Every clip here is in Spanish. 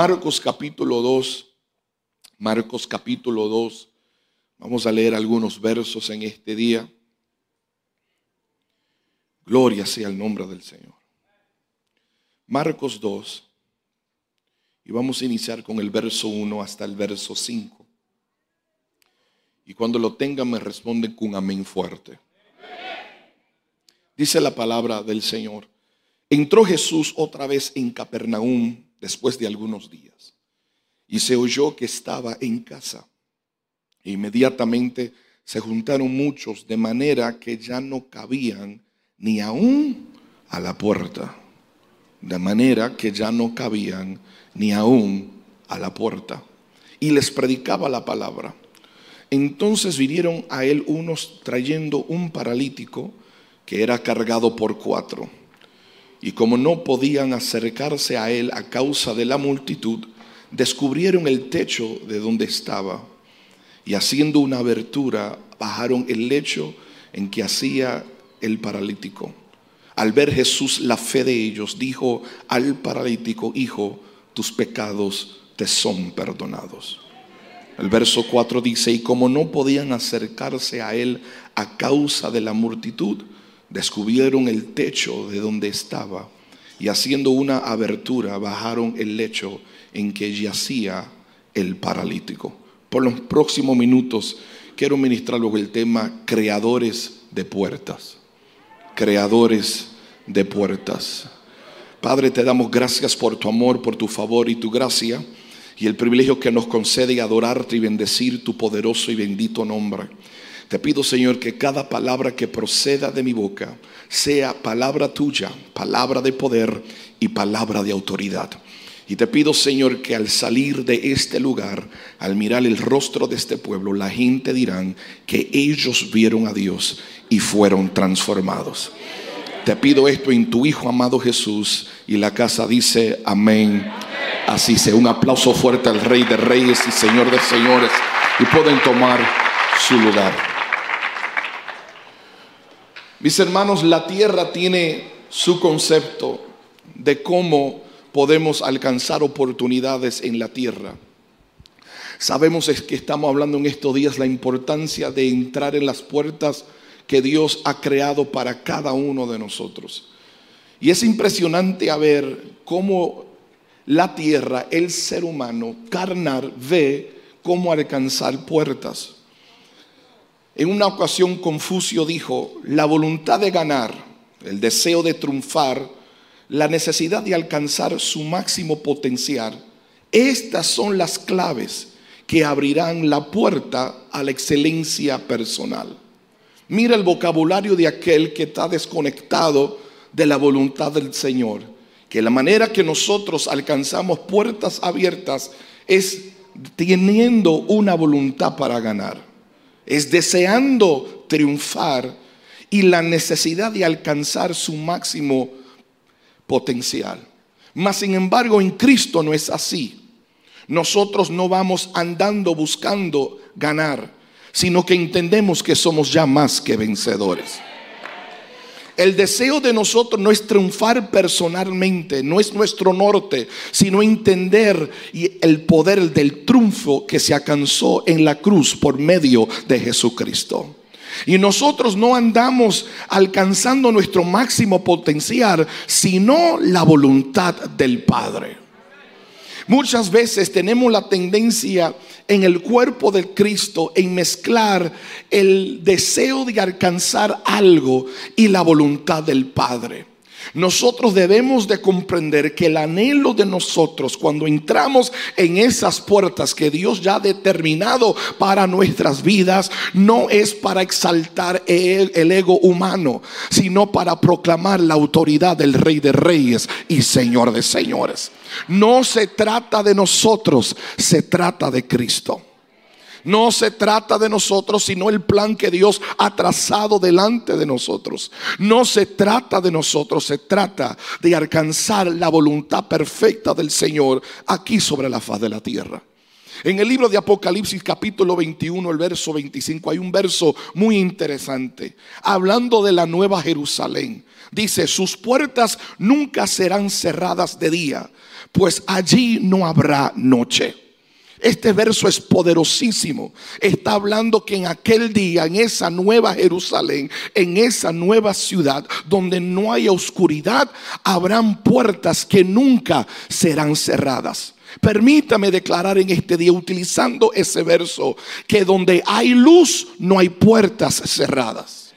Marcos capítulo 2. Marcos capítulo 2. Vamos a leer algunos versos en este día. Gloria sea el nombre del Señor. Marcos 2. Y vamos a iniciar con el verso 1 hasta el verso 5. Y cuando lo tengan me responden con amén fuerte. Dice la palabra del Señor. Entró Jesús otra vez en Capernaum después de algunos días y se oyó que estaba en casa. E inmediatamente se juntaron muchos de manera que ya no cabían ni aún a la puerta. De manera que ya no cabían ni aún a la puerta. Y les predicaba la palabra. Entonces vinieron a él unos trayendo un paralítico que era cargado por cuatro. Y como no podían acercarse a él a causa de la multitud, descubrieron el techo de donde estaba y haciendo una abertura bajaron el lecho en que hacía el paralítico. Al ver Jesús la fe de ellos, dijo al paralítico, hijo, tus pecados te son perdonados. El verso 4 dice, y como no podían acercarse a él a causa de la multitud, descubrieron el techo de donde estaba y haciendo una abertura bajaron el lecho en que yacía el paralítico. Por los próximos minutos quiero ministrar luego el tema creadores de puertas. Creadores de puertas. Padre, te damos gracias por tu amor, por tu favor y tu gracia y el privilegio que nos concede adorarte y bendecir tu poderoso y bendito nombre. Te pido, Señor, que cada palabra que proceda de mi boca sea palabra tuya, palabra de poder y palabra de autoridad. Y te pido, Señor, que al salir de este lugar, al mirar el rostro de este pueblo, la gente dirán que ellos vieron a Dios y fueron transformados. Te pido esto en tu Hijo amado Jesús y la casa dice amén. Así sea. Un aplauso fuerte al Rey de Reyes y Señor de Señores y pueden tomar su lugar. Mis hermanos, la tierra tiene su concepto de cómo podemos alcanzar oportunidades en la tierra. Sabemos es que estamos hablando en estos días la importancia de entrar en las puertas que Dios ha creado para cada uno de nosotros. Y es impresionante ver cómo la tierra, el ser humano carnal, ve cómo alcanzar puertas. En una ocasión Confucio dijo, la voluntad de ganar, el deseo de triunfar, la necesidad de alcanzar su máximo potencial, estas son las claves que abrirán la puerta a la excelencia personal. Mira el vocabulario de aquel que está desconectado de la voluntad del Señor, que la manera que nosotros alcanzamos puertas abiertas es teniendo una voluntad para ganar es deseando triunfar y la necesidad de alcanzar su máximo potencial. Mas sin embargo en Cristo no es así. Nosotros no vamos andando buscando ganar, sino que entendemos que somos ya más que vencedores. El deseo de nosotros no es triunfar personalmente, no es nuestro norte, sino entender el poder del triunfo que se alcanzó en la cruz por medio de Jesucristo. Y nosotros no andamos alcanzando nuestro máximo potencial, sino la voluntad del Padre. Muchas veces tenemos la tendencia en el cuerpo de Cristo en mezclar el deseo de alcanzar algo y la voluntad del Padre. Nosotros debemos de comprender que el anhelo de nosotros cuando entramos en esas puertas que Dios ya ha determinado para nuestras vidas no es para exaltar el, el, ego humano, sino para proclamar la autoridad del Rey de Reyes y Señor de Señores. No se trata de nosotros, se trata de Cristo. No se trata de nosotros, sino el plan que Dios ha trazado delante de nosotros. No se trata de nosotros, se trata de alcanzar la voluntad perfecta del Señor aquí sobre la faz de la tierra. En el libro de Apocalipsis capítulo 21, el verso 25, hay un verso muy interesante, hablando de la nueva Jerusalén. Dice, sus puertas nunca serán cerradas de día pues allí no habrá noche. Este verso es poderosísimo. Está hablando que en aquel día, en esa nueva Jerusalén, en esa nueva ciudad donde no hay oscuridad, habrán puertas que nunca serán cerradas. Permítame declarar en este día, utilizando ese verso, que donde hay luz no hay puertas cerradas.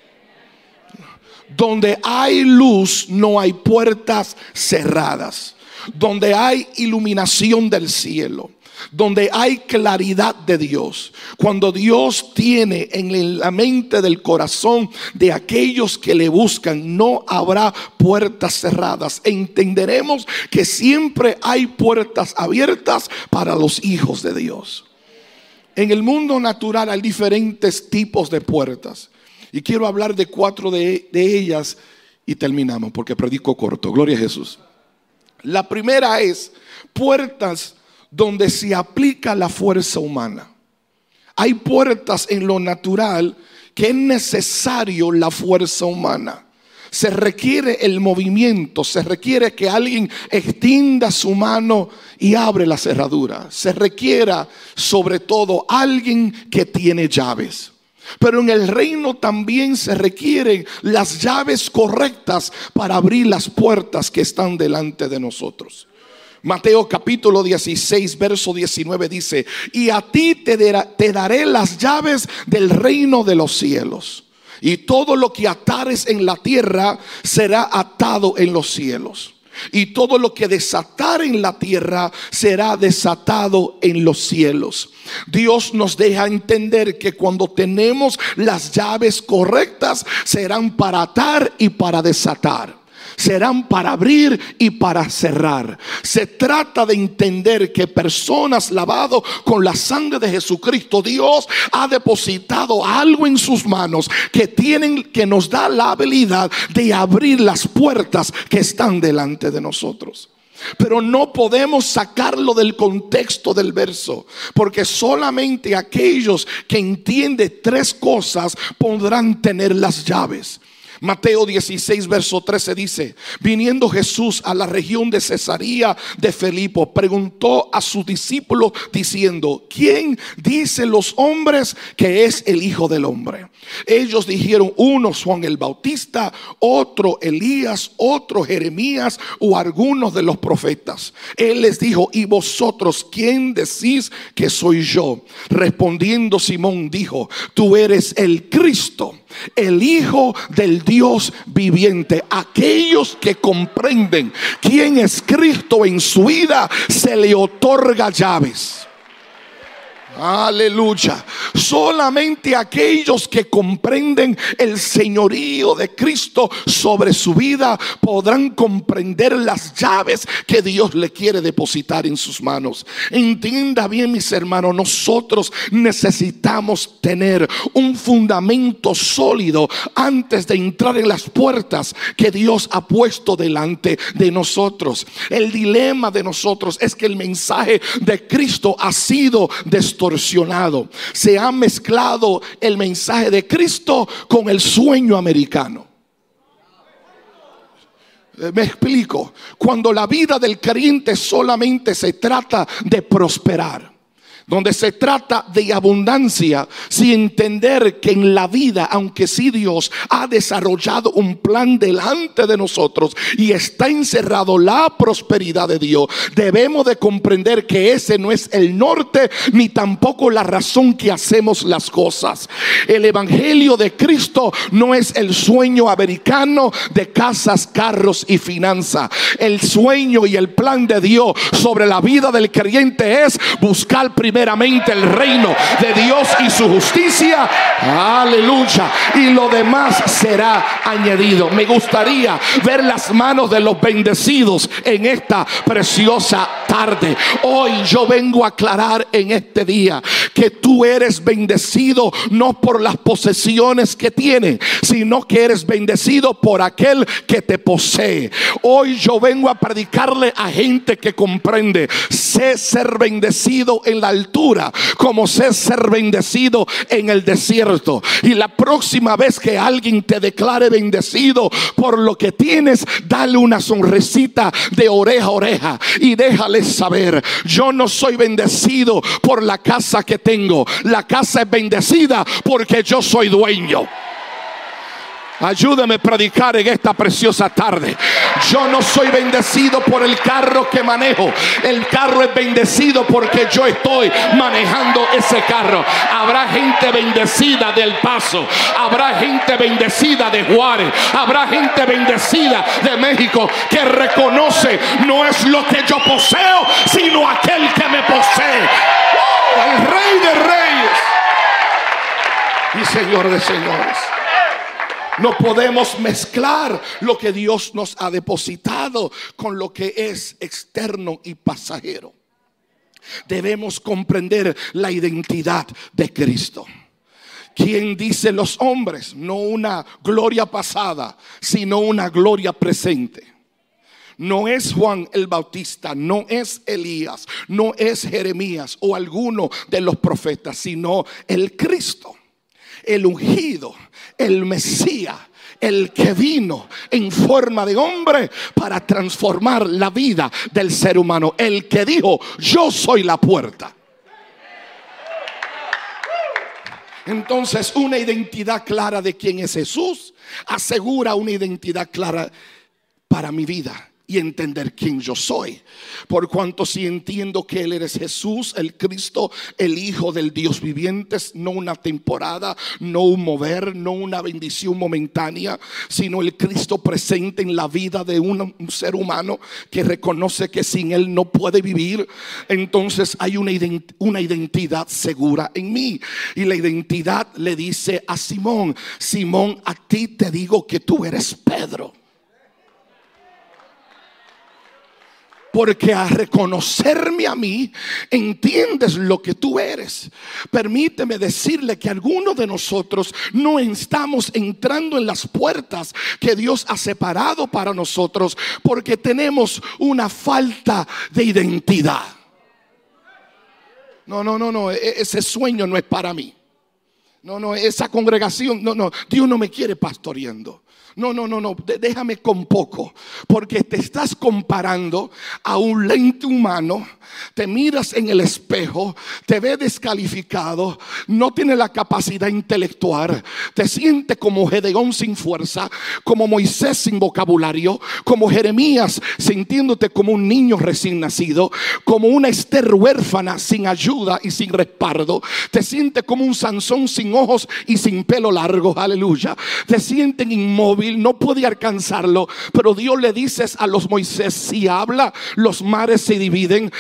Donde hay luz no hay puertas cerradas. Donde hay iluminación del cielo donde hay claridad de Dios, cuando Dios tiene en la mente del corazón de aquellos que le buscan, no habrá puertas cerradas. Entenderemos que siempre hay puertas abiertas para los hijos de Dios. En el mundo natural hay diferentes tipos de puertas. Y quiero hablar de cuatro de, ellas y terminamos porque predico corto. Gloria a Jesús. La primera es puertas donde se aplica la fuerza humana. Hay puertas en lo natural que es necesario la fuerza humana. Se requiere el movimiento, se requiere que alguien extienda su mano y abre la cerradura. Se requiera sobre todo alguien que tiene llaves. Pero en el reino también se requieren las llaves correctas para abrir las puertas que están delante de nosotros. Mateo capítulo 16, verso 19 dice, y a ti te, daré las llaves del reino de los cielos. Y todo lo que atares en la tierra será atado en los cielos. Y todo lo que desatar en la tierra será desatado en los cielos. Dios nos deja entender que cuando tenemos las llaves correctas serán para atar y para desatar serán para abrir y para cerrar. Se trata de entender que personas lavado con la sangre de Jesucristo, Dios ha depositado algo en sus manos que tienen que nos da la habilidad de abrir las puertas que están delante de nosotros. Pero no podemos sacarlo del contexto del verso, porque solamente aquellos que entienden tres cosas podrán tener las llaves. Mateo 16, verso 13 dice, viniendo Jesús a la región de Cesarea de Felipo, preguntó a sus discípulos diciendo, ¿quién dice los hombres que es el Hijo del Hombre? Ellos dijeron, uno Juan el Bautista, otro Elías, otro Jeremías o algunos de los profetas. Él les dijo, ¿y vosotros quién decís que soy yo? Respondiendo Simón dijo, tú eres el Cristo el Hijo del Dios viviente. Aquellos que comprenden quién es Cristo en su vida, se le otorga llaves. Aleluya. Solamente aquellos que comprenden el señorío de Cristo sobre su vida podrán comprender las llaves que Dios le quiere depositar en sus manos. Entienda bien, mis hermanos, nosotros necesitamos tener un fundamento sólido antes de entrar en las puertas que Dios ha puesto delante de nosotros. El dilema de nosotros es que el mensaje de Cristo ha sido destruido se ha mezclado el mensaje de Cristo con el sueño americano. Me explico. Cuando la vida del creyente solamente se trata de prosperar donde se trata de abundancia, sin entender que en la vida, aunque sí Dios ha desarrollado un plan delante de nosotros y está encerrado la prosperidad de Dios, debemos de comprender que ese no es el norte ni tampoco la razón que hacemos las cosas. El Evangelio de Cristo no es el sueño americano de casas, carros y finanzas. El sueño y el plan de Dios sobre la vida del creyente es buscar primero el reino de Dios y su justicia. Aleluya. Y lo demás será añadido. Me gustaría ver las manos de los bendecidos en esta preciosa tarde. Hoy yo vengo a aclarar en este día que tú eres bendecido no por las posesiones que tienes, sino que eres bendecido por aquel que te posee. Hoy yo vengo a predicarle a gente que comprende, sé ser bendecido en la altura, como sé ser bendecido en el desierto. Y la próxima vez que alguien te declare bendecido por lo que tienes, dale una sonrisita de oreja a oreja y déjale saber, yo no soy bendecido por la casa que tengo, la casa es bendecida porque yo soy dueño. Ayúdame a predicar en esta preciosa tarde. Yo no soy bendecido por el carro que manejo. El carro es bendecido porque yo estoy manejando ese carro. Habrá gente bendecida del paso. Habrá gente bendecida de Juárez. Habrá gente bendecida de México que reconoce no es lo que yo poseo, sino aquel que me posee. El rey de reyes y señor de señores. No podemos mezclar lo que Dios nos ha depositado con lo que es externo y pasajero. Debemos comprender la identidad de Cristo. Quien dice los hombres, no una gloria pasada, sino una gloria presente. No es Juan el Bautista, no es Elías, no es Jeremías o alguno de los profetas, sino el Cristo el ungido, el Mesías, el que vino en forma de hombre para transformar la vida del ser humano, el que dijo, yo soy la puerta. Entonces, una identidad clara de quién es Jesús asegura una identidad clara para mi vida y entender quién yo soy. Por cuanto si entiendo que Él eres Jesús, el Cristo, el Hijo del Dios viviente, no una temporada, no un mover, no una bendición momentánea, sino el Cristo presente en la vida de un, ser humano que reconoce que sin Él no puede vivir. Entonces hay una, una identidad segura en mí. Y la identidad le dice a Simón, Simón, a ti te digo que tú eres Pedro. Porque a reconocerme a mí, entiendes lo que tú eres. Permíteme decirle que algunos de nosotros no estamos entrando en las puertas que Dios ha separado para nosotros porque tenemos una falta de identidad. No, no, no, no, e-, ese sueño no es para mí. No, no, esa congregación, no, no, Dios no me quiere pastoreando. No, no, no, no, déjame con poco, porque te estás comparando a un lente humano, te miras en el espejo, te ve descalificado, no tiene la capacidad intelectual, te sientes como Gedeón sin fuerza, como Moisés sin vocabulario, como Jeremías sintiéndote como un niño recién nacido, como una Esther huérfana sin ayuda y sin respaldo, te sientes como un Sansón sin ojos y sin pelo largo, aleluya, te sienten inmóvil no puede alcanzarlo. Pero Dios le dice a los Moisés, si habla, los mares se dividen.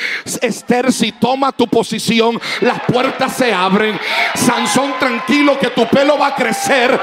Esther, si toma tu posición, las puertas se abren. Sansón, tranquilo que tu pelo va a crecer.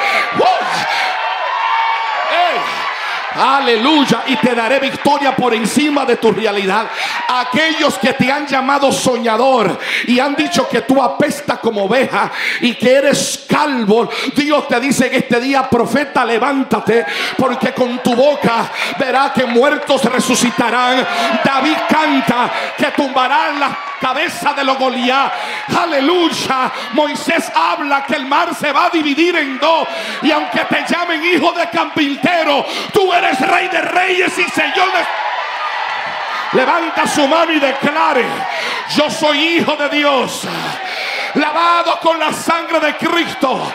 Aleluya. Y te daré victoria por encima de tu realidad. Aquellos que te han llamado soñador y han dicho que tú apestas como oveja y que eres calvo. Dios te dice en este día, profeta, levántate. Porque con tu boca verá que muertos resucitarán. David canta que tumbarán la cabeza de los Goliat. Aleluya. Moisés habla que el mar se va a dividir en dos. Y aunque te llamen hijo de campintero, tú eres rey de reyes y señor Levanta su mano y declare, yo soy hijo de Dios, lavado con la sangre de Cristo.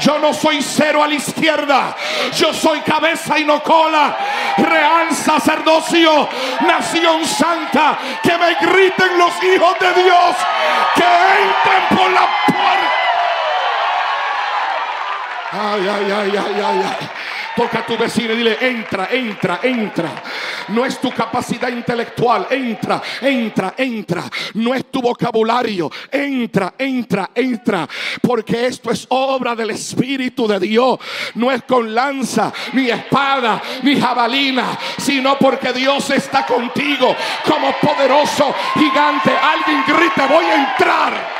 Yo no soy cero a la izquierda, yo soy cabeza y no cola. Real sacerdocio, nación santa, que me griten los hijos de Dios, que entren por la puerta. Ay, ay, ay, ay, ay, ay. Toca a tu vecino y dile, entra, entra, entra. No es tu capacidad intelectual, entra, entra, entra. No es tu vocabulario, entra, entra, entra. Porque esto es obra del Espíritu de Dios. No es con lanza, ni espada, ni jabalina, sino porque Dios está contigo como poderoso gigante. Alguien grita, voy a entrar.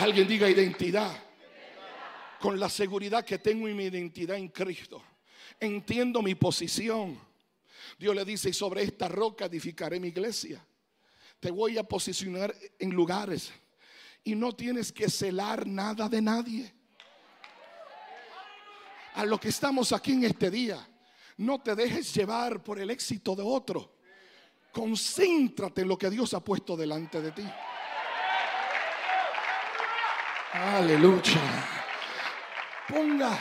Alguien diga identidad. Con la seguridad que tengo en mi identidad en Cristo. Entiendo mi posición. Dios le dice, y sobre esta roca edificaré mi iglesia. Te voy a posicionar en lugares. Y no tienes que celar nada de nadie. A lo que estamos aquí en este día, no te dejes llevar por el éxito de otro. Concéntrate en lo que Dios ha puesto delante de ti. Aleluya. Ponga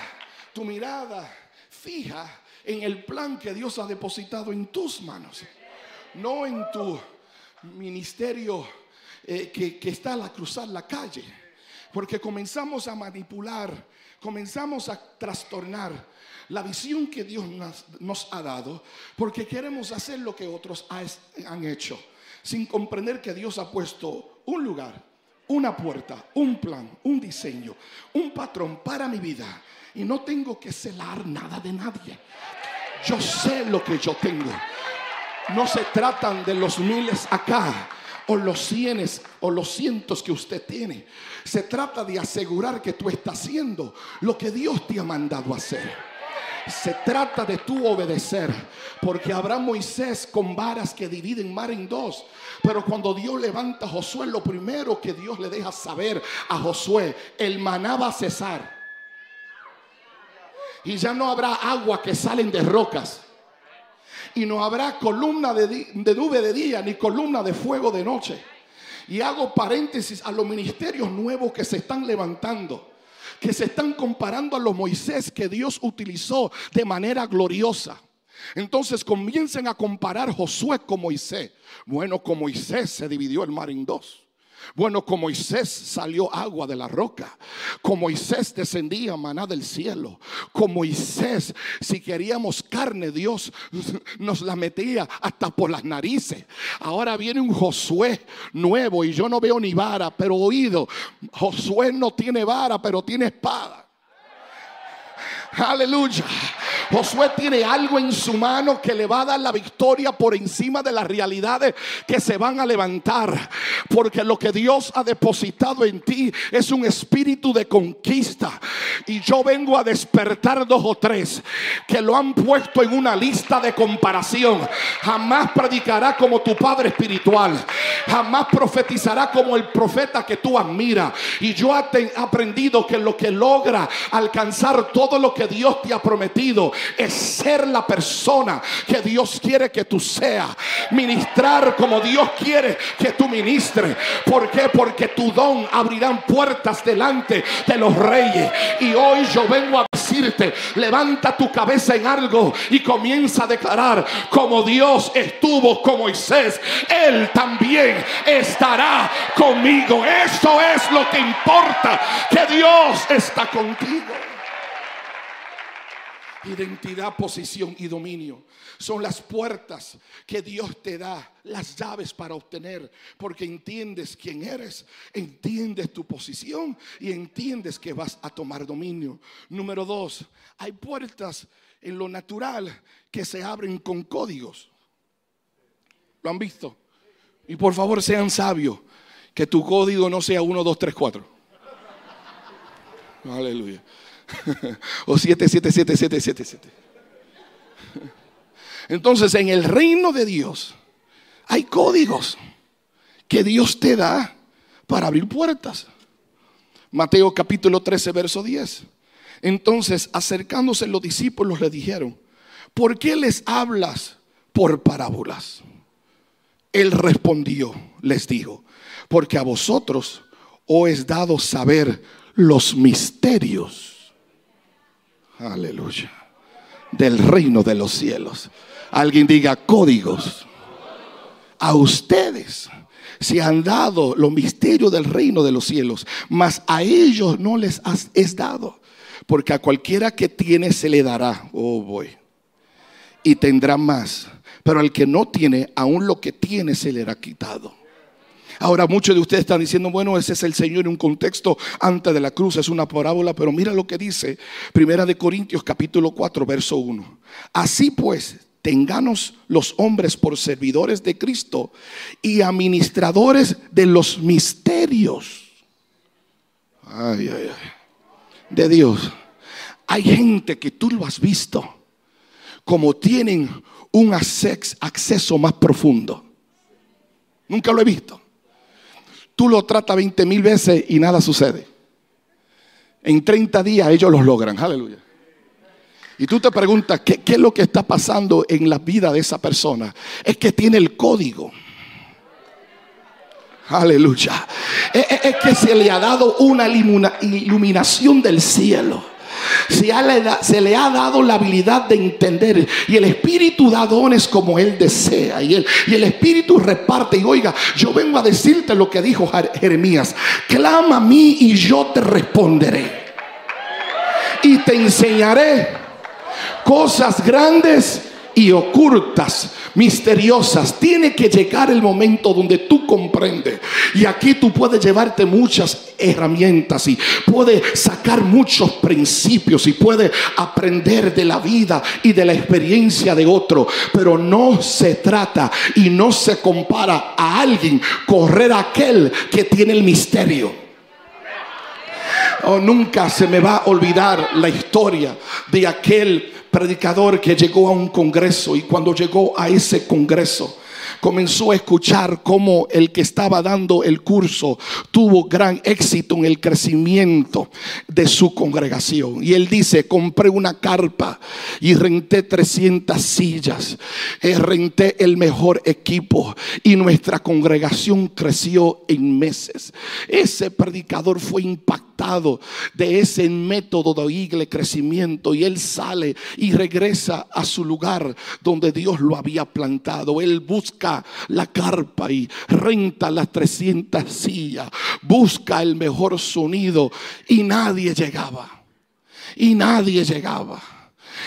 tu mirada fija en el plan que Dios ha depositado en tus manos, no en tu ministerio eh, que, está al cruzar la calle, porque comenzamos a manipular, comenzamos a trastornar la visión que Dios nos ha dado, porque queremos hacer lo que otros han hecho, sin comprender que Dios ha puesto un lugar una puerta, un plan, un diseño, un patrón para mi vida. Y no tengo que celar nada de nadie. Yo sé lo que yo tengo. No se tratan de los miles acá o los cienes o los cientos que usted tiene. Se trata de asegurar que tú estás haciendo lo que Dios te ha mandado hacer. Se trata de tú obedecer. Porque habrá Moisés con varas que dividen mar en dos. Pero cuando Dios levanta a Josué, lo primero que Dios le deja saber a Josué, el maná va a cesar. Y ya no habrá agua que salen de rocas. Y no habrá columna de, de nube de día ni columna de fuego de noche. Y hago paréntesis a los ministerios nuevos que se están levantando que se están comparando a los Moisés que Dios utilizó de manera gloriosa. Entonces comiencen a comparar Josué con Moisés. Bueno, con Moisés se dividió el mar en dos. Bueno, con Moisés salió agua de la roca. Con Moisés descendía maná del cielo. Con Moisés, si queríamos carne, Dios nos la metía hasta por las narices. Ahora viene un Josué nuevo y yo no veo ni vara, pero oído. Josué no tiene vara, pero tiene espada. Aleluya. Josué tiene algo en su mano que le va a dar la victoria por encima de las realidades que se van a levantar. Porque lo que Dios ha depositado en ti es un espíritu de conquista. Y yo vengo a despertar dos o tres que lo han puesto en una lista de comparación. Jamás predicará como tu padre espiritual. Jamás profetizará como el profeta que tú admiras. Y yo he aprendido que lo que logra alcanzar todo lo que Dios te ha prometido es ser la persona que Dios quiere que tú seas. Ministrar como Dios quiere que tú ministres. ¿Por qué? Porque tu don abrirán puertas delante de los reyes. Y hoy yo vengo a decirte, levanta tu cabeza en algo y comienza a declarar como Dios estuvo con Moisés, Él también estará conmigo. Eso es lo que importa, que Dios está contigo. Identidad, posición y dominio son las puertas que Dios te da, las llaves para obtener, porque entiendes quién eres, entiendes tu posición y entiendes que vas a tomar dominio. Número dos, hay puertas en lo natural que se abren con códigos. ¿Lo han visto? Y por favor sean sabios, que tu código no sea 1, 2, 3, 4. Aleluya. O 77777. Entonces, en el reino de Dios hay códigos que Dios te da para abrir puertas. Mateo capítulo 13, verso 10. Entonces, acercándose los discípulos le dijeron, ¿por qué les hablas por parábolas? Él respondió, les dijo, porque a vosotros os es dado saber los misterios Aleluya. Del reino de los cielos. Alguien diga códigos. A ustedes se han dado los misterios del reino de los cielos, mas a ellos no les has, es dado. Porque a cualquiera que tiene se le dará. Oh, voy. Y tendrá más. Pero al que no tiene, aún lo que tiene se le hará quitado. Ahora muchos de ustedes están diciendo, bueno, ese es el Señor en un contexto antes de la cruz, es una parábola, pero mira lo que dice Primera de Corintios capítulo 4, verso 1. Así pues, tenganos los hombres por servidores de Cristo y administradores de los misterios. Ay, ay, ay. De Dios. Hay gente que tú lo has visto como tienen un acceso más profundo. Nunca lo he visto. Tú lo tratas 20 mil veces y nada sucede. En 30 días ellos los logran. Aleluya. Y tú te preguntas, ¿qué, ¿qué, es lo que está pasando en la vida de esa persona? Es que tiene el código. Aleluya. Es, es que se le ha dado una iluminación del cielo. Se, le ha dado la habilidad de entender. Y el Espíritu da dones como Él desea. Y el, y el Espíritu reparte. Y oiga, yo vengo a decirte lo que dijo Jeremías. Clama a mí y yo te responderé. Y te enseñaré cosas grandes y ocultas, misteriosas. Tiene que llegar el momento donde tú comprendes. Y aquí tú puedes llevarte muchas herramientas y puedes sacar muchos principios y puedes aprender de la vida y de la experiencia de otro. Pero no se trata y no se compara a alguien correr a aquel que tiene el misterio. Oh, nunca se me va a olvidar la historia de aquel predicador que llegó a un congreso y cuando llegó a ese congreso comenzó a escuchar cómo el que estaba dando el curso tuvo gran éxito en el crecimiento de su congregación. Y él dice, compré una carpa y renté 300 sillas, eh, renté el mejor equipo y nuestra congregación creció en meses. Ese predicador fue impactado de ese método de crecimiento y él sale y regresa a su lugar donde Dios lo había plantado. Él busca la carpa y renta las 300 sillas, busca el mejor sonido y nadie llegaba. Y nadie llegaba.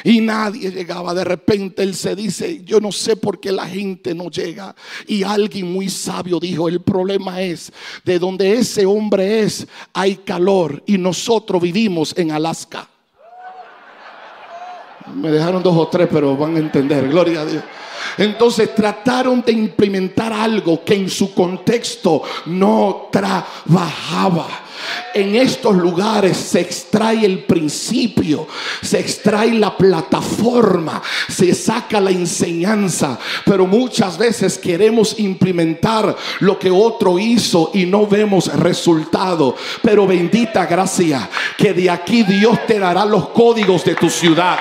Y nadie llegaba. De repente él se dice, yo no sé por qué la gente no llega. Y alguien muy sabio dijo, el problema es, de donde ese hombre es, hay calor y nosotros vivimos en Alaska. Me dejaron dos o tres, pero van a entender. Gloria a Dios. Entonces trataron de implementar algo que en su contexto no trabajaba. En estos lugares se extrae el principio, se extrae la plataforma, se saca la enseñanza, pero muchas veces queremos implementar lo que otro hizo y no vemos resultado. Pero bendita gracia que de aquí Dios te dará los códigos de tu ciudad.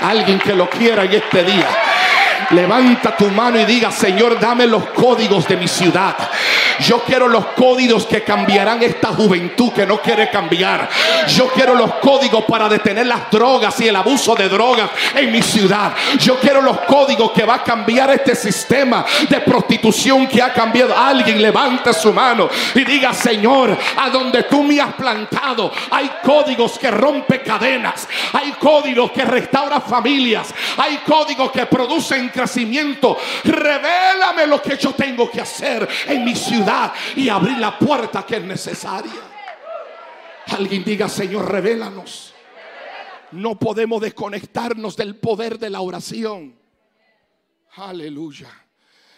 Alguien que lo quiera en este día. Levanta tu mano y diga, Señor, dame los códigos de mi ciudad. Yo quiero los códigos que cambiarán esta juventud que no quiere cambiar. Yo quiero los códigos para detener las drogas y el abuso de drogas en mi ciudad. Yo quiero los códigos que va a cambiar este sistema de prostitución que ha cambiado. Alguien levante su mano y diga, Señor, a donde tú me has plantado hay códigos que rompen cadenas. Hay códigos que restauran familias. Hay códigos que producen crecimiento. Revélame lo que yo tengo que hacer en mi ciudad y abrir la puerta que es necesaria. Alguien diga, Señor, revélanos. No podemos desconectarnos del poder de la oración. Aleluya.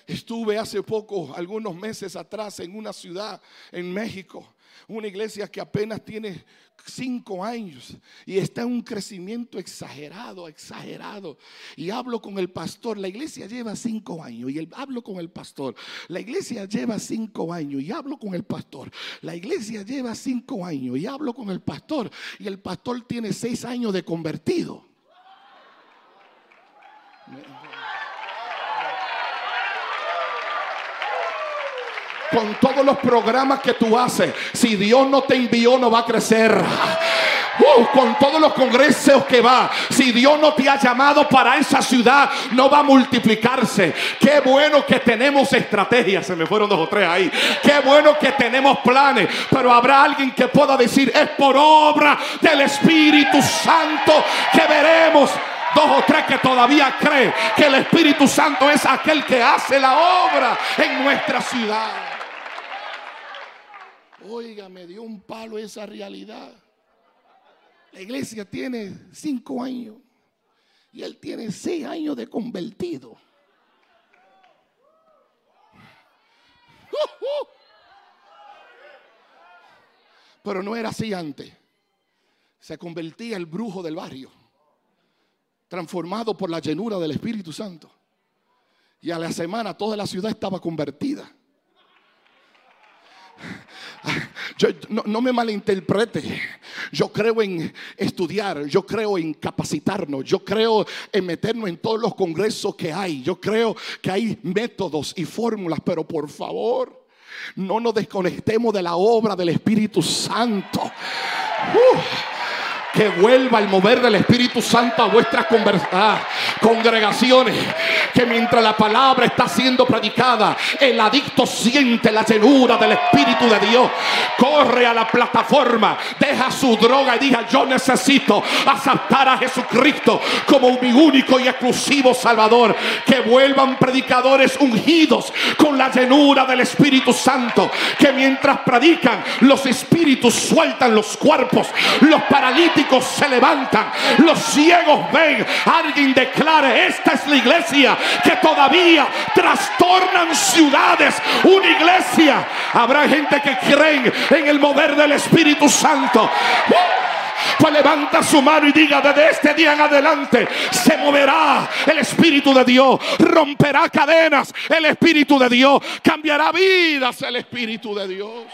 Estuve hace poco, algunos meses atrás, en una ciudad en México, una iglesia que apenas tiene cinco años y está en un crecimiento exagerado, exagerado. Y hablo con el pastor, la iglesia lleva cinco años y hablo con el pastor. La iglesia lleva cinco años y hablo con el pastor. La iglesia lleva cinco años y hablo con el pastor. Y el pastor tiene seis años de convertido. Con todos los programas que tú haces. Si Dios no te envió, no va a crecer. Uh, con todos los congresos que va. Si Dios no te ha llamado para esa ciudad, no va a multiplicarse. Qué bueno que tenemos estrategias. Se me fueron dos o tres ahí. Qué bueno que tenemos planes. Pero habrá alguien que pueda decir, es por obra del Espíritu Santo que veremos dos o tres que todavía creen que el Espíritu Santo es aquel que hace la obra en nuestra ciudad. Oiga, me dio un palo esa realidad. La iglesia tiene cinco años y él tiene seis años de convertido. Pero no era así antes. Se convertía el brujo del barrio, transformado por la llenura del Espíritu Santo. Y a la semana toda la ciudad estaba convertida. no, me malinterprete. Yo creo en estudiar, yo creo en capacitarnos, yo creo en meternos en todos los congresos que hay. Yo creo que hay métodos y fórmulas, pero por favor, no nos desconectemos de la obra del Espíritu Santo. Que vuelva el mover del Espíritu Santo a vuestras ah, congregaciones. Que mientras la palabra está siendo predicada, el adicto siente la llenura del Espíritu de Dios. Corre a la plataforma, deja su droga y diga, yo necesito aceptar a Jesucristo como mi único y exclusivo Salvador. Que vuelvan predicadores ungidos con la llenura del Espíritu Santo. Que mientras predican, los espíritus sueltan los cuerpos, los paralíticos se levantan, los ciegos ven. Alguien declare, esta es la iglesia que todavía trastornan ciudades. Una iglesia. Habrá gente que creen en el mover del Espíritu Santo. Pues levanta su mano y diga, desde este día en adelante se moverá el Espíritu de Dios, romperá cadenas el Espíritu de Dios, cambiará vidas el Espíritu de Dios.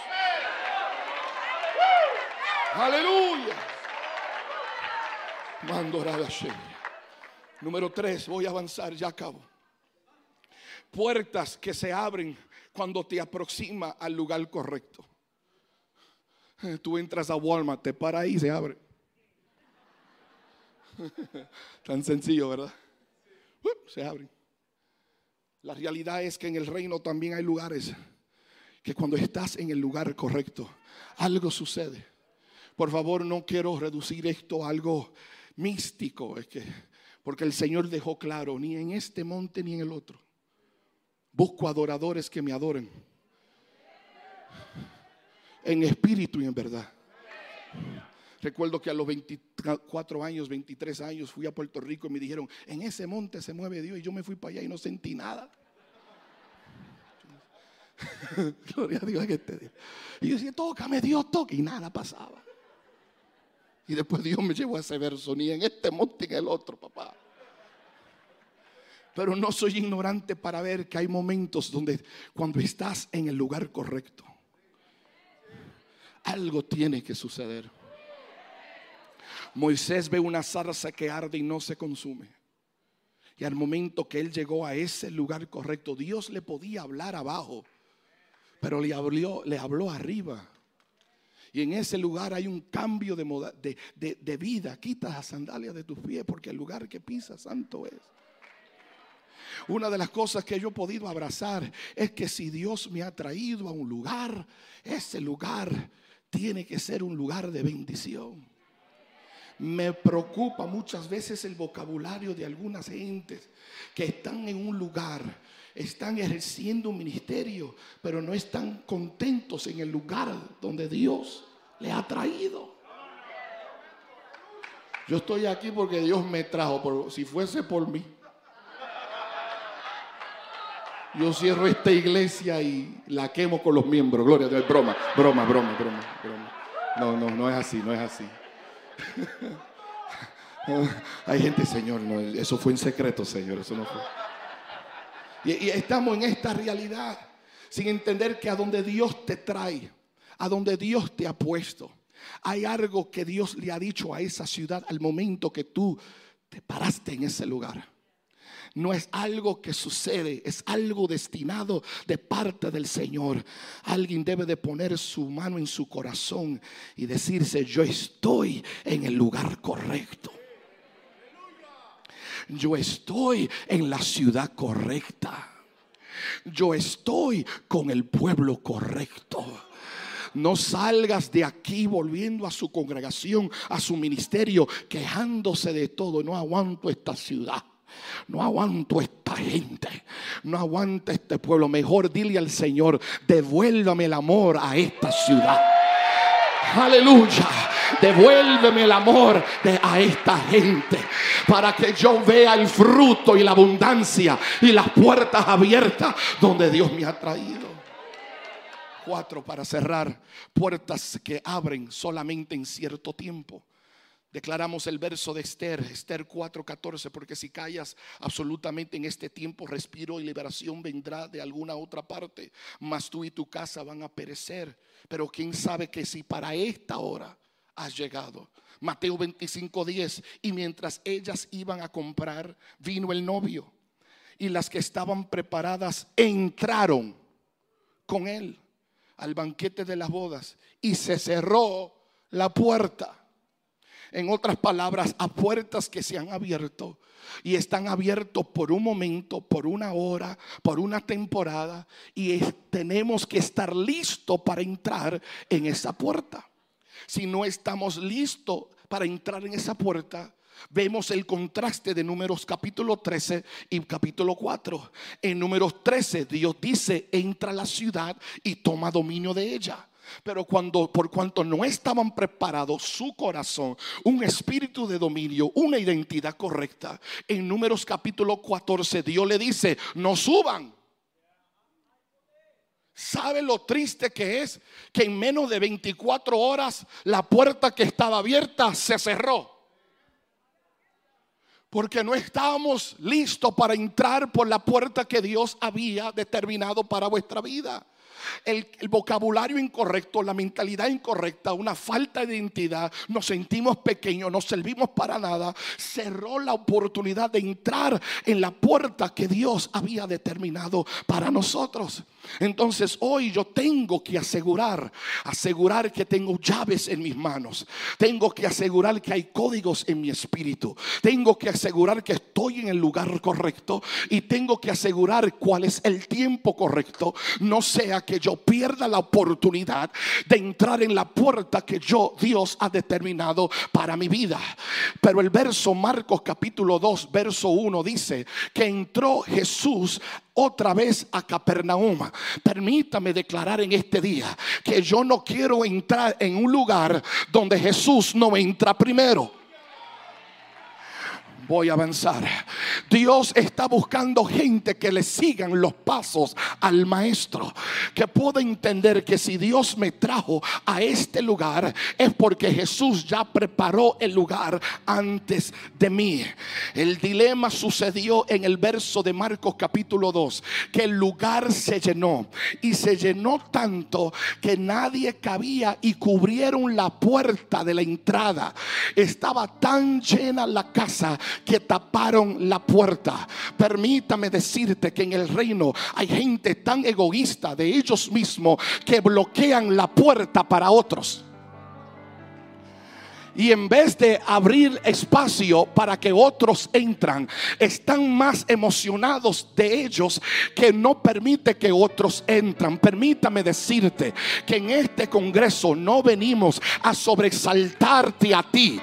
Aleluya. Número tres, voy a avanzar, ya acabo. Puertas que se abren cuando te aproxima al lugar correcto. Tú entras a Walmart, te para ahí y se abre. Tan sencillo, ¿verdad? se abren. La realidad es que en el reino también hay lugares que cuando estás en el lugar correcto, algo sucede. Por favor, no quiero reducir esto a algo místico, es que, porque el Señor dejó claro, ni en este monte ni en el otro. Busco adoradores que me adoren. En espíritu y en verdad. Recuerdo que a los 24 años, 23 años, fui a Puerto Rico y me dijeron, en ese monte se mueve Dios. Y yo me fui para allá y no sentí nada. Gloria a Dios en este día. Y yo decía, tócame Dios, toque. Y nada pasaba. Y después Dios me llevó a ese verso, ni en este monte ni en el otro, papá. Pero no soy ignorante para ver que hay momentos donde cuando estás en el lugar correcto, algo tiene que suceder. Moisés ve una zarza que arde y no se consume. Y al momento que él llegó a ese lugar correcto, Dios le podía hablar abajo, pero le habló, le habló arriba. Y en ese lugar hay un cambio de, de, vida. Quita las sandalias de tus pies porque el lugar que pisas santo es. Una de las cosas que yo he podido abrazar es que si Dios me ha traído a un lugar, ese lugar tiene que ser un lugar de bendición. Me preocupa muchas veces el vocabulario de algunas gentes que están en un lugar están ejerciendo un ministerio, pero no están contentos en el lugar donde Dios le ha traído. Yo estoy aquí porque Dios me trajo, si fuese por mí. Yo cierro esta iglesia y la quemo con los miembros. Gloria a Dios. Broma, broma, broma, broma, broma. No, no, no es así, no es así. Hay gente, Señor, eso fue en secreto, Señor, eso no fue. Y, estamos en esta realidad sin entender que a donde Dios te trae, a donde Dios te ha puesto, hay algo que Dios le ha dicho a esa ciudad al momento que tú te paraste en ese lugar. No es algo que sucede, es algo destinado de parte del Señor. Alguien debe de poner su mano en su corazón y decirse, yo estoy en el lugar correcto yo estoy en la ciudad correcta. Yo estoy con el pueblo correcto. No salgas de aquí volviendo a su congregación, a su ministerio, quejándose de todo. No aguanto esta ciudad. No aguanto esta gente. No aguanto este pueblo. Mejor dile al Señor, devuélvame el amor a esta ciudad. Aleluya. Devuélveme el amor de, a esta gente para que yo vea el fruto y la abundancia y las puertas abiertas donde Dios me ha traído. Cuatro, para cerrar, puertas que abren solamente en cierto tiempo. Declaramos el verso de Esther, Esther 4:14, porque si callas absolutamente en este tiempo, respiro y liberación vendrá de alguna otra parte, mas tú y tu casa van a perecer. Pero quién sabe que si para esta hora has llegado. Mateo 25:10, y mientras ellas iban a comprar, vino el novio, y las que estaban preparadas entraron con él al banquete de las bodas, y se cerró la puerta. En otras palabras, a puertas que se han abierto y están abiertos por un momento, por una hora, por una temporada y tenemos que estar listos para entrar en esa puerta. Si no estamos listos para entrar en esa puerta, vemos el contraste de números capítulo 13 y capítulo 4. En números 13 Dios dice, entra a la ciudad y toma dominio de ella. Pero cuando, por cuanto no estaban preparados su corazón, un espíritu de dominio, una identidad correcta, en números capítulo 14 Dios le dice, no suban. ¿Sabe lo triste que es? Que en menos de 24 horas la puerta que estaba abierta se cerró. Porque no estábamos listos para entrar por la puerta que Dios había determinado para vuestra vida el, vocabulario incorrecto, la mentalidad incorrecta, una falta de identidad, nos sentimos pequeños, no servimos para nada, cerró la oportunidad de entrar en la puerta que Dios había determinado para nosotros. Entonces hoy yo tengo que asegurar, asegurar que tengo llaves en mis manos. Tengo que asegurar que hay códigos en mi espíritu. Tengo que asegurar que estoy en el lugar correcto y tengo que asegurar cuál es el tiempo correcto. No sea que yo pierda la oportunidad de entrar en la puerta que yo, Dios, ha determinado para mi vida. Pero el verso Marcos capítulo 2, verso 1 dice que entró Jesús otra vez a Capernaum. Permítame declarar en este día que yo no quiero entrar en un lugar donde Jesús no entra primero voy a avanzar. Dios está buscando gente que le sigan los pasos al maestro, que pueda entender que si Dios me trajo a este lugar es porque Jesús ya preparó el lugar antes de mí. El dilema sucedió en el verso de Marcos capítulo 2, que el lugar se llenó y se llenó tanto que nadie cabía y cubrieron la puerta de la entrada. Estaba tan llena la casa que taparon la puerta. Permítame decirte que en el reino hay gente tan egoísta de ellos mismos que bloquean la puerta para otros. Y en vez de abrir espacio para que otros entran, están más emocionados de ellos que no permite que otros entran. Permítame decirte que en este congreso no venimos a sobresaltarte a ti,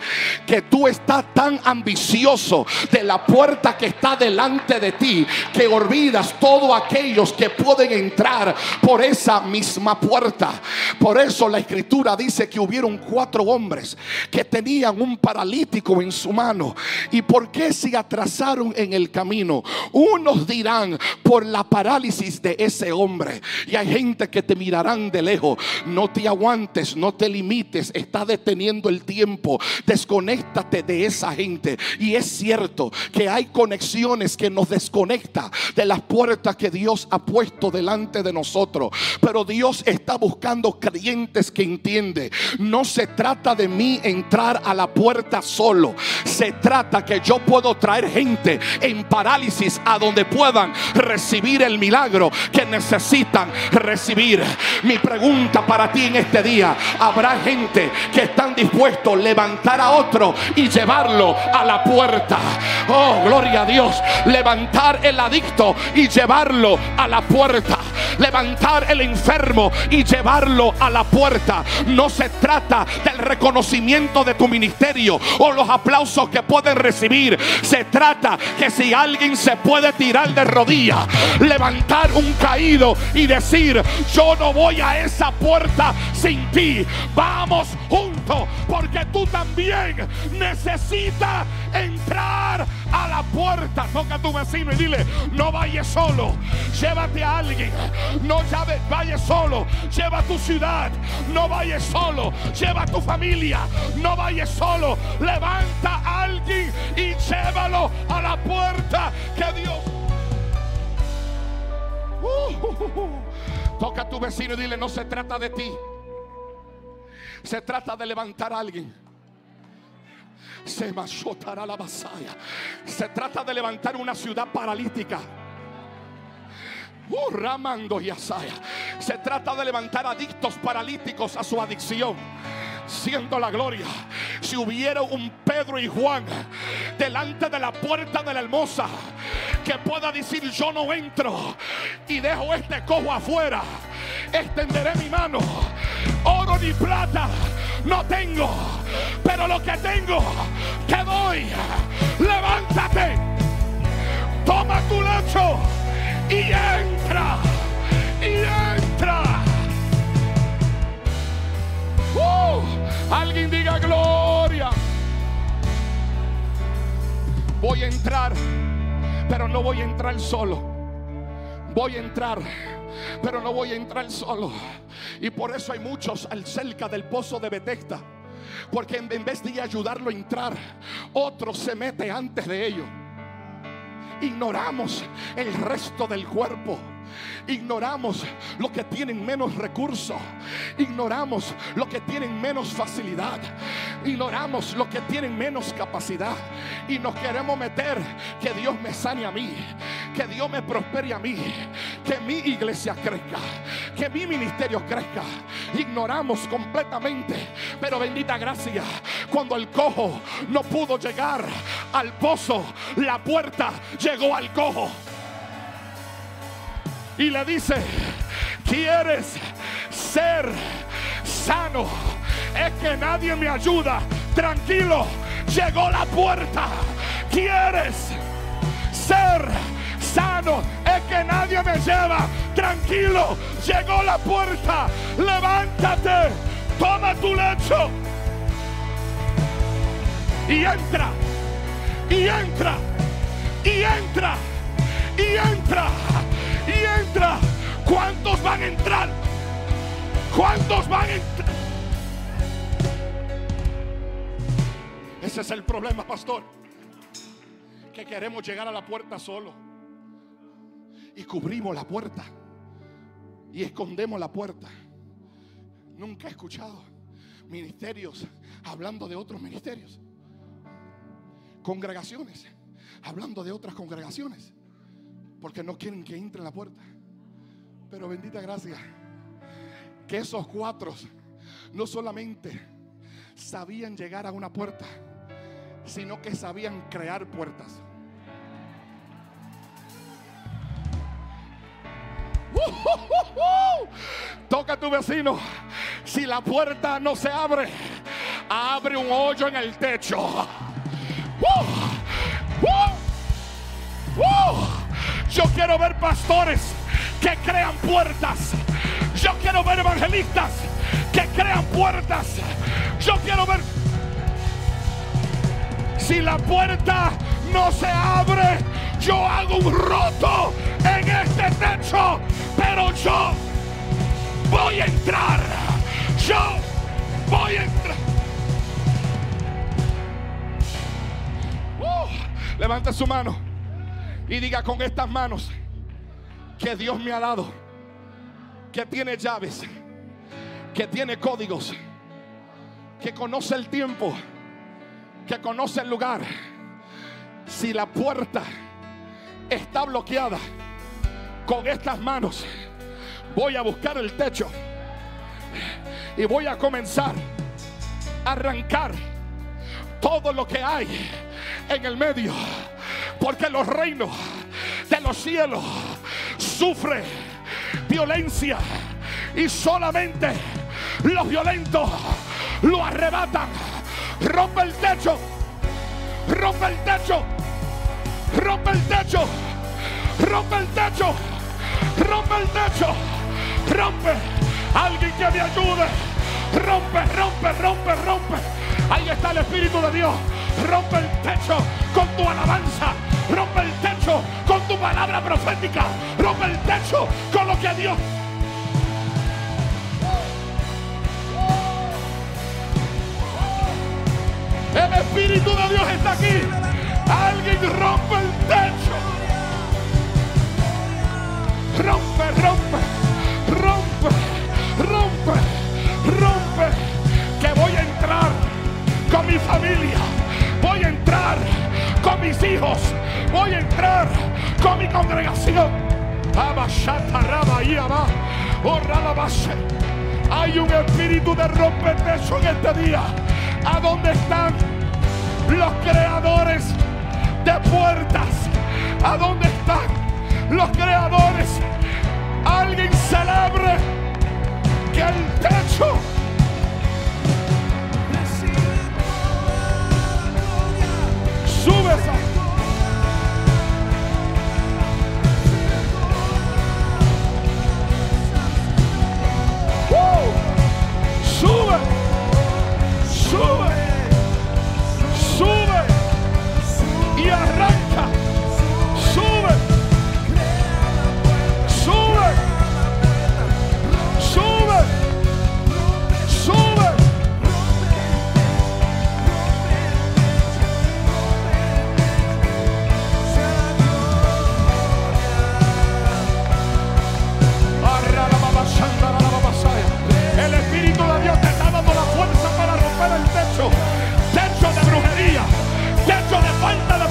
que tú estás tan ambicioso de la puerta que está delante de ti, que olvidas todos aquellos que pueden entrar por esa misma puerta. Por eso la escritura dice que hubieron cuatro hombres que tenían un paralítico en su mano. ¿Y por qué se atrasaron en el camino? Unos dirán por la parálisis de ese hombre. Y hay gente que te mirarán de lejos. No te aguantes, no te limites. Está deteniendo el tiempo. Desconéctate de esa gente. Y es cierto que hay conexiones que nos desconecta de las puertas que Dios ha puesto delante de nosotros. Pero Dios está buscando creyentes que entiende. No se trata de mí entrar a la puerta solo. Se trata que yo puedo traer gente en parálisis a donde puedan recibir el milagro que necesitan recibir. Mi pregunta para ti en este día, ¿habrá gente que están dispuestos a levantar a otro y llevarlo a la puerta? Oh, gloria a Dios. Levantar el adicto y llevarlo a la puerta. Levantar el enfermo y llevarlo a la puerta. No se trata del reconocimiento de tu ministerio o los aplausos que pueden recibir. Se trata que si alguien se puede tirar de rodillas, levantar un caído y decir, yo no voy a esa puerta sin ti. Vamos juntos porque tú también necesitas entrar a la puerta. Toca a tu vecino y dile, no vayas solo, llévate a alguien. No vayas solo, lleva a tu ciudad. No vayas solo, lleva a tu familia. No vayas solo, levanta a alguien y llévalo a la puerta que Dios. Toca a tu vecino y dile, no se trata de ti. Se trata de levantar a alguien. Se la vasaya. Se trata de levantar una ciudad paralítica. Uh, Ramando y Asaya. Se trata de levantar adictos paralíticos a su adicción siendo la gloria. Si hubiera un Pedro y Juan delante de la puerta de la hermosa que pueda decir yo no entro y dejo este cojo afuera, extenderé mi mano. Oro ni plata no tengo, pero lo que tengo te doy. Levántate, toma tu lecho y entra, y entra. Uh, alguien diga gloria. Voy a entrar, pero no voy a entrar solo. Voy a entrar, pero no voy a entrar solo. Y por eso hay muchos al cerca del pozo de Betesda. Porque en vez de ayudarlo a entrar, otro se mete antes de ellos. Ignoramos el resto del cuerpo. Ignoramos los que tienen menos recursos. Ignoramos los que tienen menos facilidad. Ignoramos los que tienen menos capacidad. Y nos queremos meter que Dios me sane a mí. Que Dios me prospere a mí. Que mi iglesia crezca. Que mi ministerio crezca. Ignoramos completamente. Pero bendita gracia. Cuando el cojo no pudo llegar al pozo, la puerta llegó al cojo y le dice, ¿quieres ser sano? Es que nadie me ayuda. Tranquilo, llegó la puerta. ¿Quieres ser sano? Es que nadie me lleva. Tranquilo, llegó la puerta. Levántate, toma tu lecho. Y entra, y entra, y entra, y entra ¿Cuántos van a entrar? ¿Cuántos van a entrar? Ese es el problema, pastor. Que queremos llegar a la puerta solo. Y cubrimos la puerta. Y escondemos la puerta. Nunca he escuchado ministerios hablando de otros ministerios. Congregaciones hablando de otras congregaciones porque no quieren que entre en la puerta. Pero bendita gracia, que esos cuatro no solamente sabían llegar a una puerta, sino que sabían crear puertas. Toca a tu vecino. Si la puerta no se abre, abre un hoyo en el techo. Yo quiero ver pastores que crean puertas. Yo quiero ver evangelistas que crean puertas. Yo quiero ver... Si la puerta no se abre, yo hago un roto en este techo. Pero yo voy a entrar. Yo voy a entrar. Uh, levanta su mano y diga con estas manos que Dios me ha dado, que tiene llaves, que tiene códigos, que conoce el tiempo, que conoce el lugar. Si la puerta está bloqueada con estas manos, voy a buscar el techo y voy a comenzar a arrancar todo lo que hay en el medio porque los reinos de los cielos sufren violencia y solamente los violentos lo arrebatan. Rompe el techo, rompe el techo, rompe el techo, rompe el techo, rompe el techo, rompe. Alguien que me ayude. Rompe, rompe, rompe, rompe. Ahí está el Espíritu de Dios. Rompe el techo con tu alabanza. Rompe el techo con tu palabra profética. Rompe el techo con lo que Dios El Espíritu de Dios está aquí. Alguien rompe el techo. Rompe, rompe, rompe, rompe, rompe. Que voy a entrar con mi familia. Voy a entrar con mis hijos. Voy a entrar con mi congregación. Oh. Hay un espíritu de rompetecho en este día. ¿A dónde están los creadores de puertas? ¿A dónde están los creadores? Alguien celebre que el techo Robertson.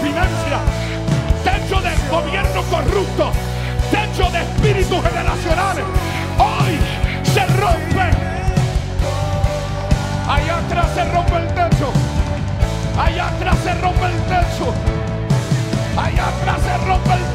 Financia, techo de gobierno corrupto, techo de espíritus generacionales. Hoy se rompe. Allá atrás se rompe el techo. Allá atrás se rompe el techo. Allá atrás se rompe el techo.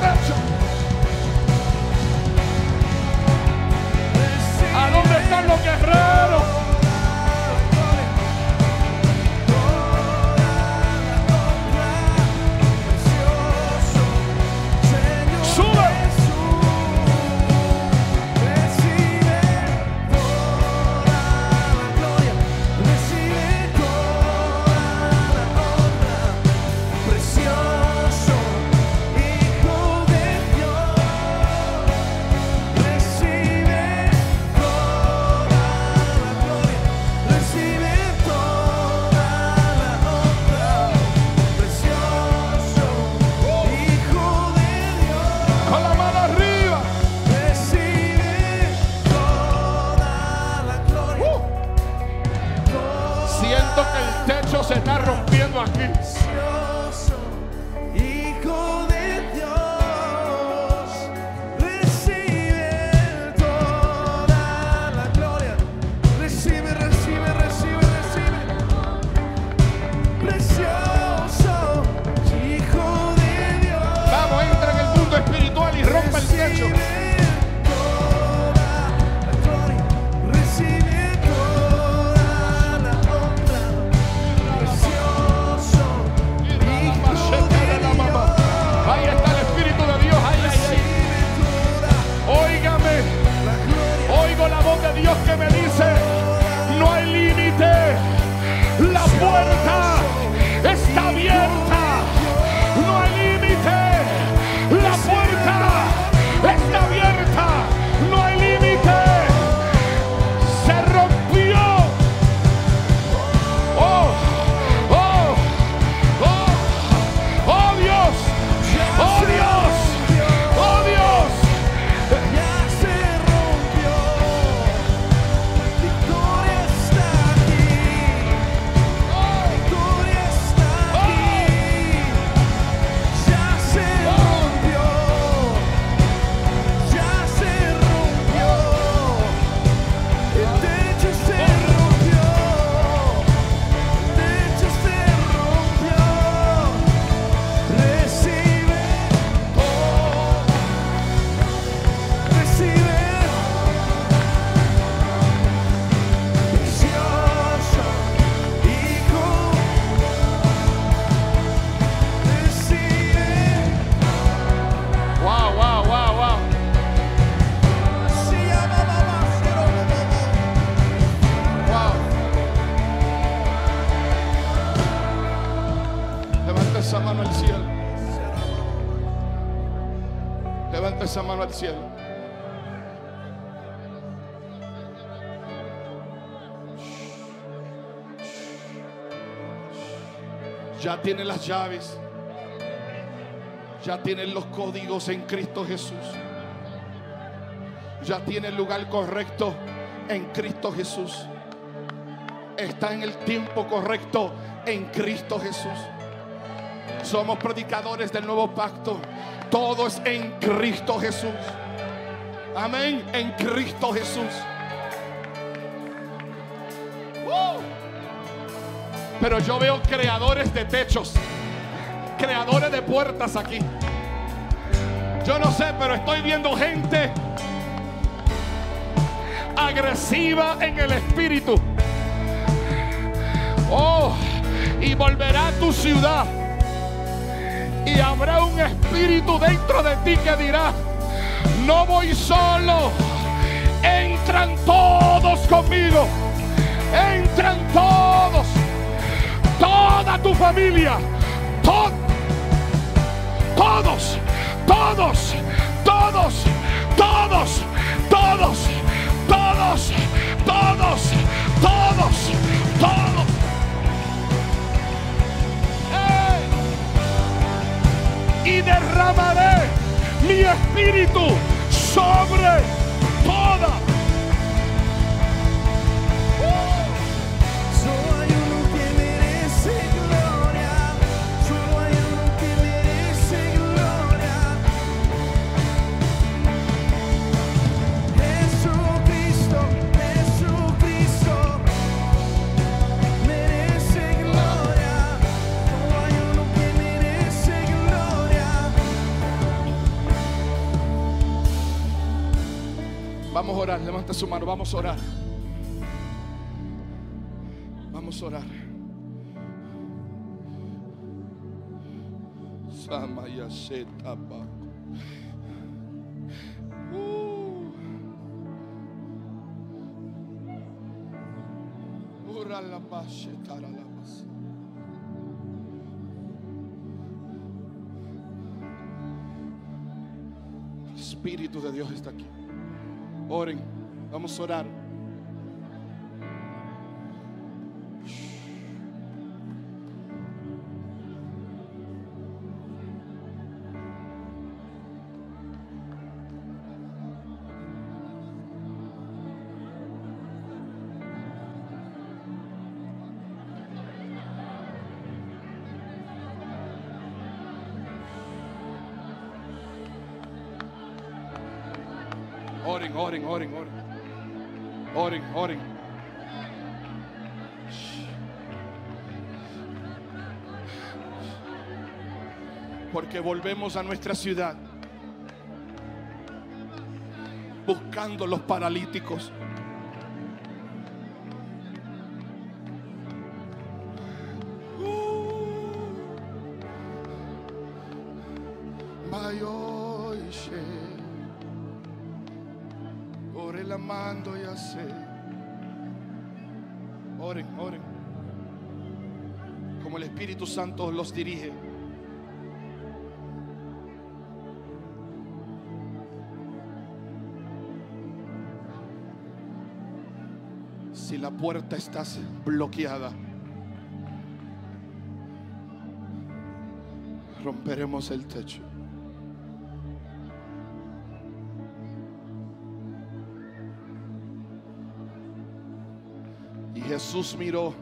Tiene las llaves. Ya tiene los códigos en Cristo Jesús. Ya tiene el lugar correcto en Cristo Jesús. Está en el tiempo correcto en Cristo Jesús. Somos predicadores del nuevo pacto. Todo es en Cristo Jesús. Amén. En Cristo Jesús. Pero yo veo creadores de techos. Creadores de puertas aquí. Yo no sé, pero estoy viendo gente agresiva en el espíritu. Oh, y volverá a tu ciudad. Y habrá un espíritu dentro de ti que dirá, no voy solo, entran todos conmigo, entran todos, toda tu familia, to- todos, todos, todos, todos, todos, todos, todos, todos, todos. Y derramaré mi espíritu sobre toda. levante su mano, vamos a orar. Vamos a orar. Uh. Espíritu de Dios está aquí. Oren. Vamos orar. orem, orem, orem. Porque volvemos a nuestra ciudad buscando los paralíticos. Mayoishe. Ore la mando y hace. Oren, oren. Como el Espíritu Santo los dirige. Si la puerta está bloqueada, romperemos el techo. Jesús miró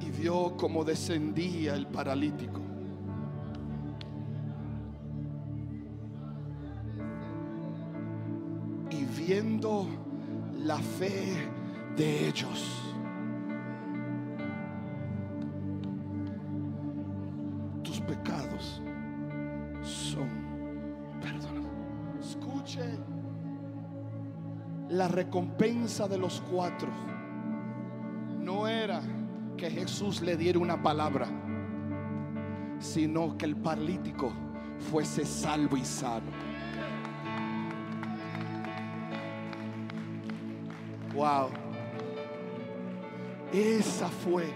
y vio cómo descendía el paralítico. Y viendo la fe de ellos, recompensa de los cuatro no era que Jesús le diera una palabra, sino que el paralítico fuese salvo y sano. Wow. Esa fue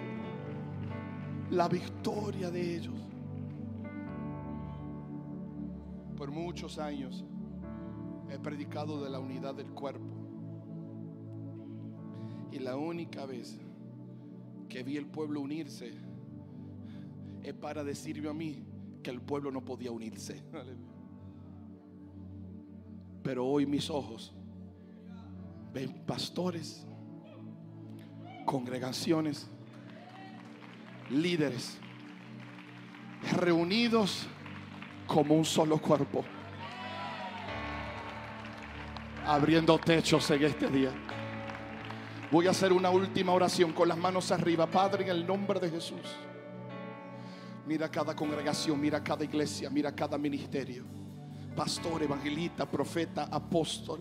la victoria de ellos. por muchos años he predicado de la unidad del cuerpo. Y la única vez que vi el pueblo unirse es para decirme a mí que el pueblo no podía unirse. Pero hoy mis ojos ven pastores, congregaciones, líderes reunidos como un solo cuerpo, abriendo techos en este día. Voy a hacer una última oración con las manos arriba, Padre, en el nombre de Jesús. Mira cada congregación, mira cada iglesia, mira cada ministerio. Pastor, evangelista, profeta, apóstol.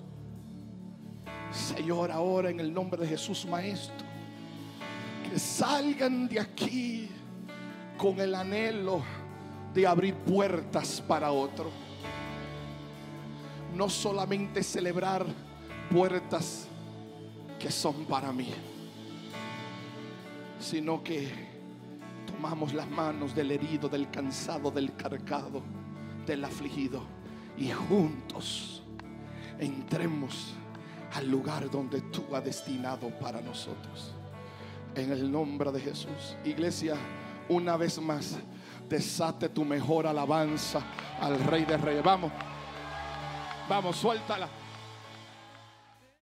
Señor, ahora en el nombre de Jesús, Maestro, que salgan de aquí con el anhelo de abrir puertas para otro. No solamente celebrar puertas que son para mí, sino que tomamos las manos del herido, del cansado, del cargado, del afligido y juntos entremos al lugar donde tú has destinado para nosotros. En el nombre de Jesús. Iglesia, una vez más, desate tu mejor alabanza al Rey de Reyes. Vamos, vamos, suéltala.